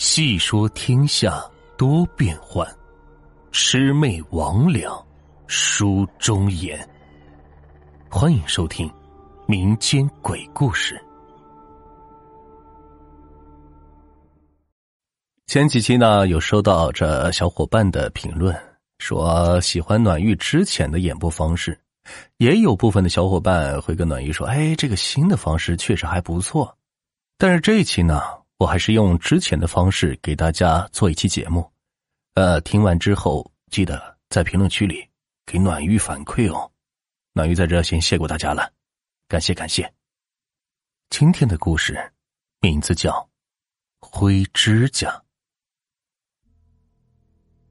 细说天下多变幻，魑魅魍魉书中言。欢迎收听民间鬼故事。前几期呢，有收到这小伙伴的评论，说喜欢暖玉之前的演播方式，也有部分的小伙伴会跟暖玉说：“哎，这个新的方式确实还不错。”但是这一期呢？我还是用之前的方式给大家做一期节目，呃，听完之后记得在评论区里给暖玉反馈哦。暖玉在这先谢过大家了，感谢感谢。今天的故事名字叫《灰指甲》。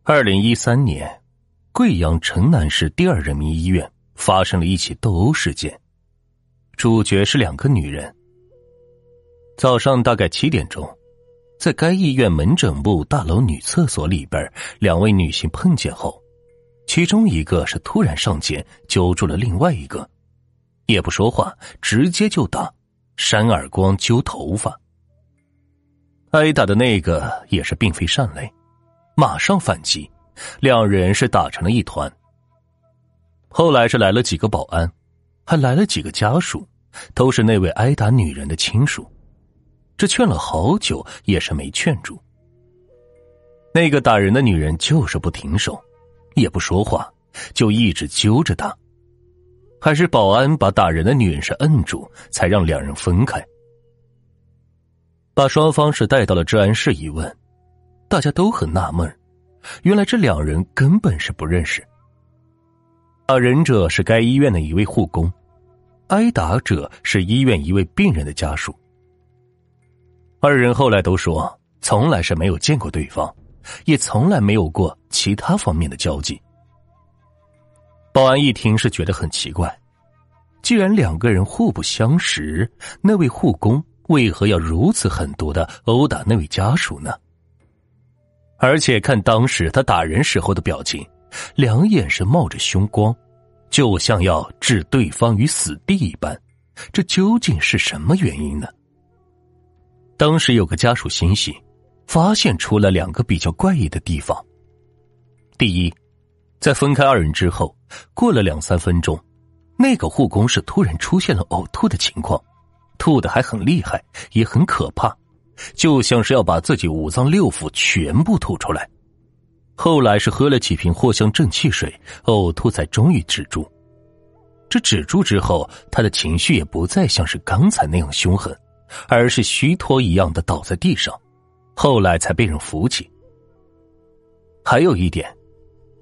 二零一三年，贵阳城南市第二人民医院发生了一起斗殴事件，主角是两个女人。早上大概七点钟，在该医院门诊部大楼女厕所里边，两位女性碰见后，其中一个是突然上前揪住了另外一个，也不说话，直接就打，扇耳光、揪头发。挨打的那个也是并非善类，马上反击，两人是打成了一团。后来是来了几个保安，还来了几个家属，都是那位挨打女人的亲属。这劝了好久也是没劝住。那个打人的女人就是不停手，也不说话，就一直揪着他。还是保安把打人的女人是摁住，才让两人分开。把双方是带到了治安室一问，大家都很纳闷，原来这两人根本是不认识。打人者是该医院的一位护工，挨打者是医院一位病人的家属。二人后来都说，从来是没有见过对方，也从来没有过其他方面的交集。保安一听是觉得很奇怪，既然两个人互不相识，那位护工为何要如此狠毒的殴打那位家属呢？而且看当时他打人时候的表情，两眼是冒着凶光，就像要置对方于死地一般，这究竟是什么原因呢？当时有个家属欣喜，发现出了两个比较怪异的地方。第一，在分开二人之后，过了两三分钟，那个护工是突然出现了呕吐的情况，吐的还很厉害，也很可怕，就像是要把自己五脏六腑全部吐出来。后来是喝了几瓶藿香正气水，呕吐才终于止住。这止住之后，他的情绪也不再像是刚才那样凶狠。而是虚脱一样的倒在地上，后来才被人扶起。还有一点，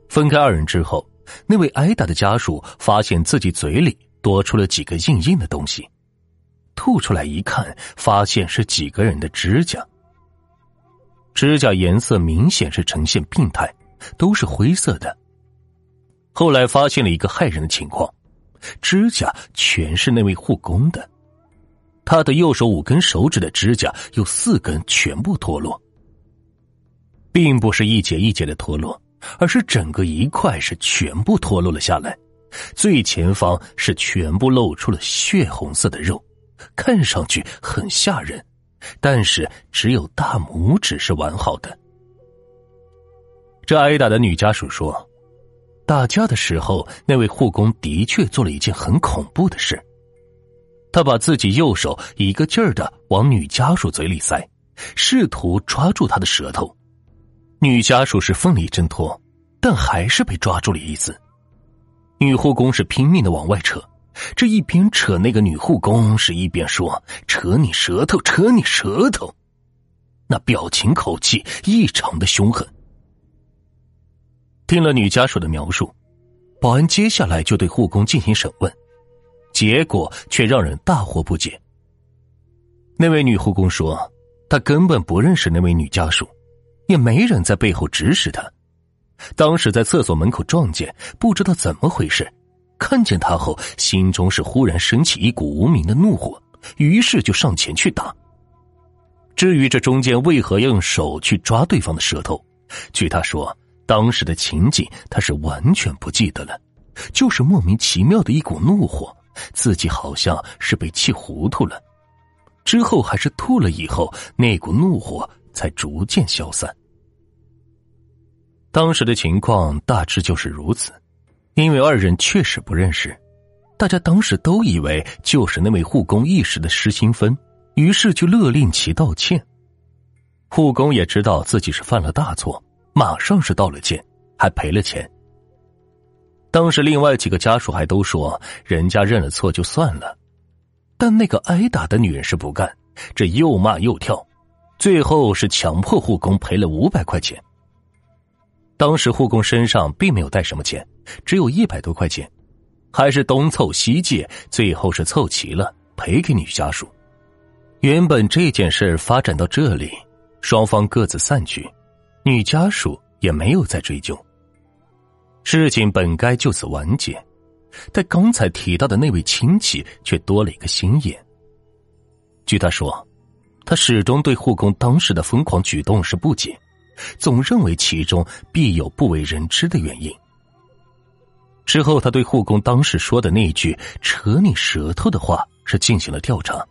分开二人之后，那位挨打的家属发现自己嘴里多出了几个硬硬的东西，吐出来一看，发现是几个人的指甲，指甲颜色明显是呈现病态，都是灰色的。后来发现了一个骇人的情况，指甲全是那位护工的。他的右手五根手指的指甲有四根全部脱落，并不是一节一节的脱落，而是整个一块是全部脱落了下来。最前方是全部露出了血红色的肉，看上去很吓人，但是只有大拇指是完好的。这挨打的女家属说，打架的时候，那位护工的确做了一件很恐怖的事。他把自己右手一个劲儿的往女家属嘴里塞，试图抓住她的舌头。女家属是奋力挣脱，但还是被抓住了一次。女护工是拼命的往外扯，这一边扯，那个女护工是一边说：“扯你舌头，扯你舌头。”那表情口气异常的凶狠。听了女家属的描述，保安接下来就对护工进行审问。结果却让人大惑不解。那位女护工说：“她根本不认识那位女家属，也没人在背后指使她。当时在厕所门口撞见，不知道怎么回事，看见她后，心中是忽然升起一股无名的怒火，于是就上前去打。至于这中间为何要用手去抓对方的舌头，据他说，当时的情景他是完全不记得了，就是莫名其妙的一股怒火。”自己好像是被气糊涂了，之后还是吐了以后，那股怒火才逐渐消散。当时的情况大致就是如此，因为二人确实不认识，大家当时都以为就是那位护工一时的失心疯，于是就勒令其道歉。护工也知道自己是犯了大错，马上是道了歉，还赔了钱。当时另外几个家属还都说，人家认了错就算了，但那个挨打的女人是不干，这又骂又跳，最后是强迫护工赔了五百块钱。当时护工身上并没有带什么钱，只有一百多块钱，还是东凑西借，最后是凑齐了赔给女家属。原本这件事发展到这里。双方各自散去，女家属也没有再追究。事情本该就此完结，但刚才提到的那位亲戚却多了一个心眼。据他说，他始终对护工当时的疯狂举动是不解，总认为其中必有不为人知的原因。之后，他对护工当时说的那句“扯你舌头”的话是进行了调查，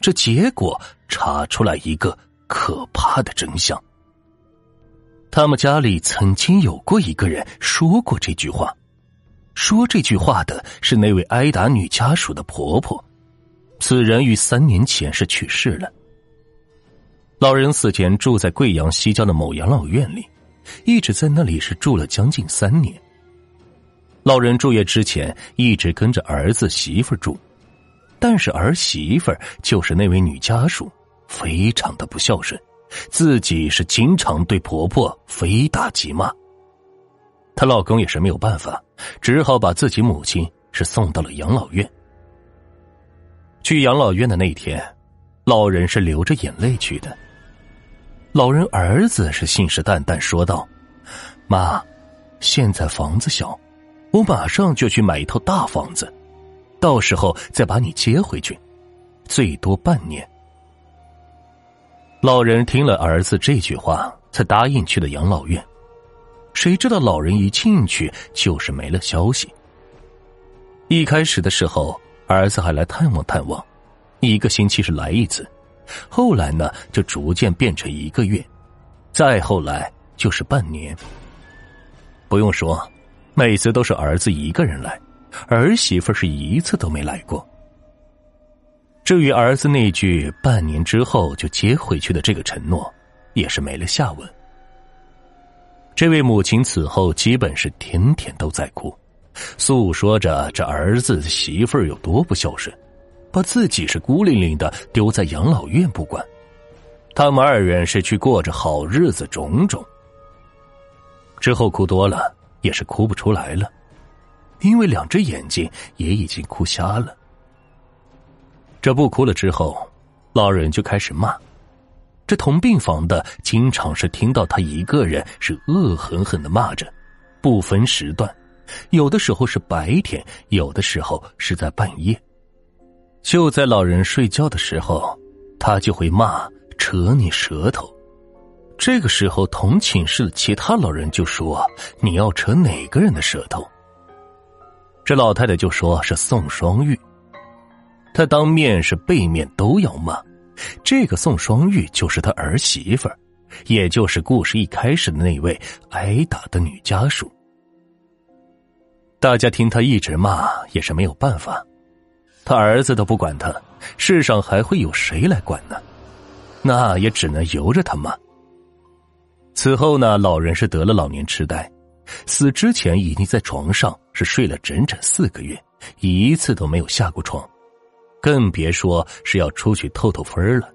这结果查出来一个。可怕的真相。他们家里曾经有过一个人说过这句话，说这句话的是那位挨打女家属的婆婆，此人于三年前是去世了。老人死前住在贵阳西郊的某养老院里，一直在那里是住了将近三年。老人住院之前一直跟着儿子媳妇住，但是儿媳妇就是那位女家属。非常的不孝顺，自己是经常对婆婆非打即骂。她老公也是没有办法，只好把自己母亲是送到了养老院。去养老院的那天，老人是流着眼泪去的。老人儿子是信誓旦旦说道：“妈，现在房子小，我马上就去买一套大房子，到时候再把你接回去，最多半年。”老人听了儿子这句话，才答应去了养老院。谁知道老人一进去就是没了消息。一开始的时候，儿子还来探望探望，一个星期是来一次，后来呢就逐渐变成一个月，再后来就是半年。不用说，每次都是儿子一个人来，儿媳妇是一次都没来过。至于儿子那句半年之后就接回去的这个承诺，也是没了下文。这位母亲此后基本是天天都在哭，诉说着这儿子媳妇儿有多不孝顺，把自己是孤零零的丢在养老院不管，他们二人是去过着好日子，种种。之后哭多了也是哭不出来了，因为两只眼睛也已经哭瞎了。这不哭了之后，老人就开始骂。这同病房的经常是听到他一个人是恶狠狠的骂着，不分时段，有的时候是白天，有的时候是在半夜。就在老人睡觉的时候，他就会骂扯你舌头。这个时候，同寝室的其他老人就说：“你要扯哪个人的舌头？”这老太太就说是宋双玉。他当面是背面都要骂，这个宋双玉就是他儿媳妇儿，也就是故事一开始的那位挨打的女家属。大家听他一直骂也是没有办法，他儿子都不管他，世上还会有谁来管呢？那也只能由着他骂。此后呢，老人是得了老年痴呆，死之前已经在床上是睡了整整四个月，一次都没有下过床。更别说是要出去透透风了。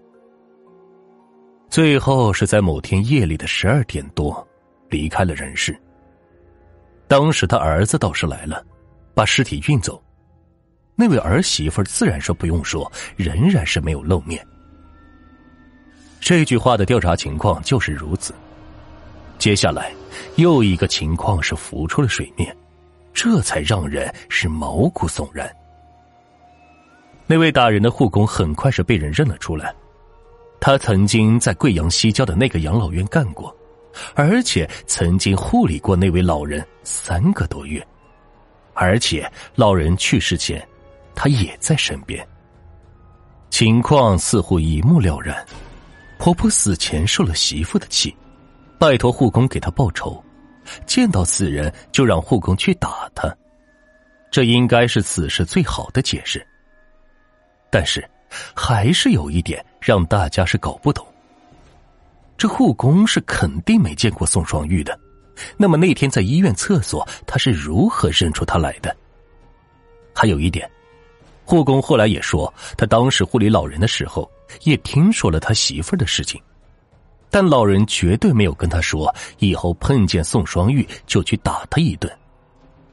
最后是在某天夜里的十二点多，离开了人世。当时他儿子倒是来了，把尸体运走。那位儿媳妇自然说不用说，仍然是没有露面。这句话的调查情况就是如此。接下来又一个情况是浮出了水面，这才让人是毛骨悚然。那位打人的护工很快是被人认了出来，他曾经在贵阳西郊的那个养老院干过，而且曾经护理过那位老人三个多月，而且老人去世前，他也在身边。情况似乎一目了然，婆婆死前受了媳妇的气，拜托护工给她报仇，见到此人就让护工去打他，这应该是此事最好的解释。但是，还是有一点让大家是搞不懂。这护工是肯定没见过宋双玉的，那么那天在医院厕所，他是如何认出他来的？还有一点，护工后来也说，他当时护理老人的时候，也听说了他媳妇的事情，但老人绝对没有跟他说以后碰见宋双玉就去打他一顿。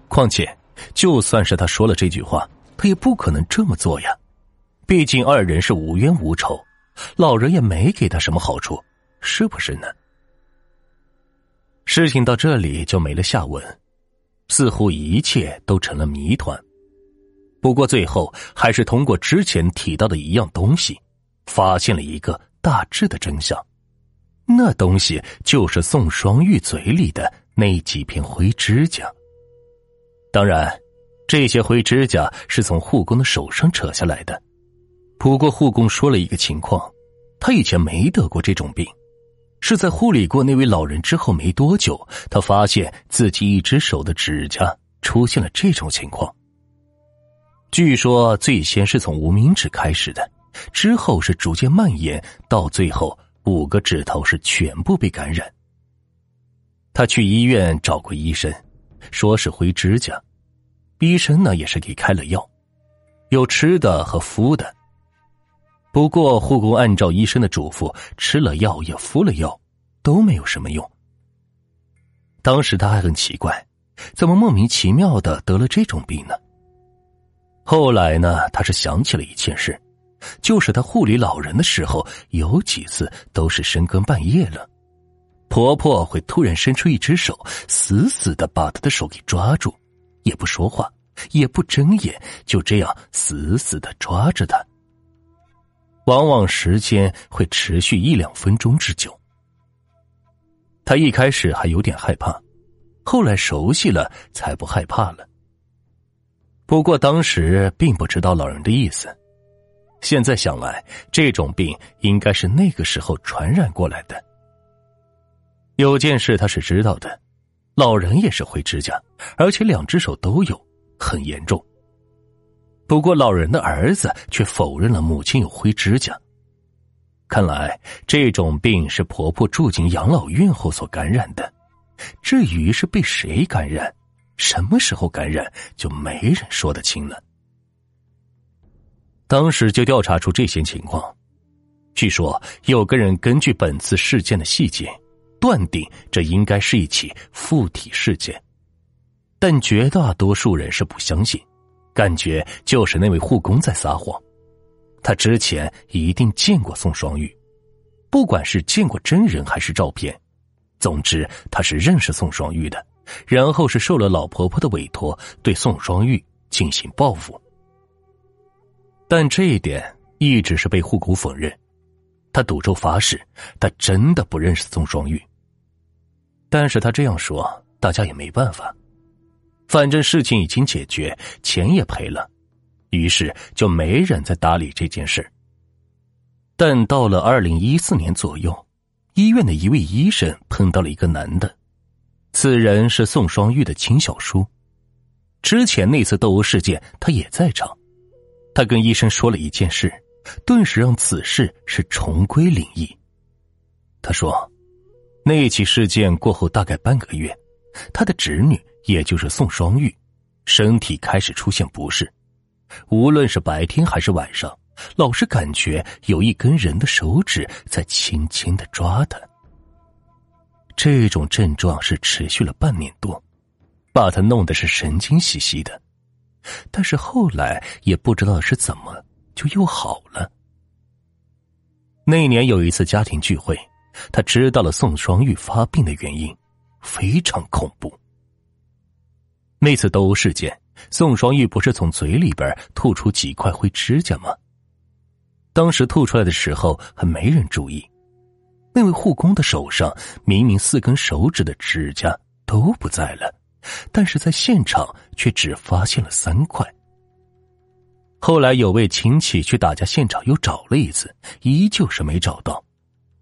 况且，就算是他说了这句话，他也不可能这么做呀，毕竟二人是无冤无仇，老人也没给他什么好处。是不是呢？事情到这里就没了下文，似乎一切都成了谜团。不过最后还是通过之前提到的一样东西，发现了一个大致的真相。那东西就是宋双玉嘴里的那几片灰指甲。当然，这些灰指甲是从护工的手上扯下来的。不过护工说了一个情况，他以前没得过这种病。是在护理过那位老人之后没多久，他发现自己一只手的指甲出现了这种情况。据说最先是从无名指开始的，之后是逐渐蔓延，到最后五个指头是全部被感染。他去医院找过医生，说是灰指甲，医生呢也是给开了药，有吃的和敷的。不过，护工按照医生的嘱咐吃了药，也敷了药，都没有什么用。当时他还很奇怪，怎么莫名其妙的得了这种病呢？后来呢，他是想起了一件事，就是他护理老人的时候，有几次都是深更半夜了，婆婆会突然伸出一只手，死死的把他的手给抓住，也不说话，也不睁眼，就这样死死的抓着他。往往时间会持续一两分钟之久。他一开始还有点害怕，后来熟悉了才不害怕了。不过当时并不知道老人的意思，现在想来，这种病应该是那个时候传染过来的。有件事他是知道的，老人也是灰指甲，而且两只手都有，很严重。不过，老人的儿子却否认了母亲有灰指甲。看来这种病是婆婆住进养老院后所感染的。至于是被谁感染，什么时候感染，就没人说得清了。当时就调查出这些情况。据说有个人根据本次事件的细节，断定这应该是一起附体事件，但绝大多数人是不相信。感觉就是那位护工在撒谎，他之前一定见过宋双玉，不管是见过真人还是照片，总之他是认识宋双玉的，然后是受了老婆婆的委托对宋双玉进行报复。但这一点一直是被护工否认，他赌咒发誓，他真的不认识宋双玉。但是他这样说，大家也没办法。反正事情已经解决，钱也赔了，于是就没人再搭理这件事。但到了二零一四年左右，医院的一位医生碰到了一个男的，此人是宋双玉的亲小叔。之前那次斗殴事件，他也在场。他跟医生说了一件事，顿时让此事是重归灵异。他说，那起事件过后大概半个月，他的侄女。也就是宋双玉，身体开始出现不适，无论是白天还是晚上，老是感觉有一根人的手指在轻轻的抓他。这种症状是持续了半年多，把他弄得是神经兮兮的。但是后来也不知道是怎么就又好了。那年有一次家庭聚会，他知道了宋双玉发病的原因，非常恐怖。那次斗殴事件，宋双玉不是从嘴里边吐出几块灰指甲吗？当时吐出来的时候还没人注意，那位护工的手上明明四根手指的指甲都不在了，但是在现场却只发现了三块。后来有位亲戚去打架现场又找了一次，依旧是没找到，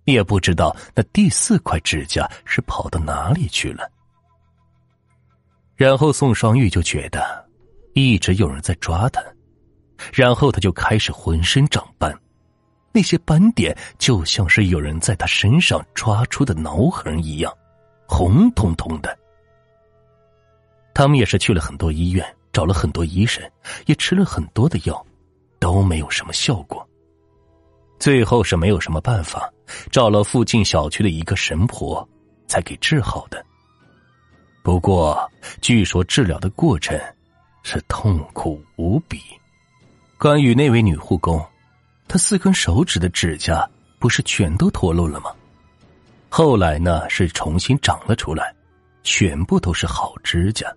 也不知道那第四块指甲是跑到哪里去了。然后宋双玉就觉得一直有人在抓他，然后他就开始浑身长斑，那些斑点就像是有人在他身上抓出的挠痕一样，红彤彤的。他们也是去了很多医院，找了很多医生，也吃了很多的药，都没有什么效果。最后是没有什么办法，找了附近小区的一个神婆，才给治好的。不过，据说治疗的过程是痛苦无比。关于那位女护工，她四根手指的指甲不是全都脱落了吗？后来呢，是重新长了出来，全部都是好指甲。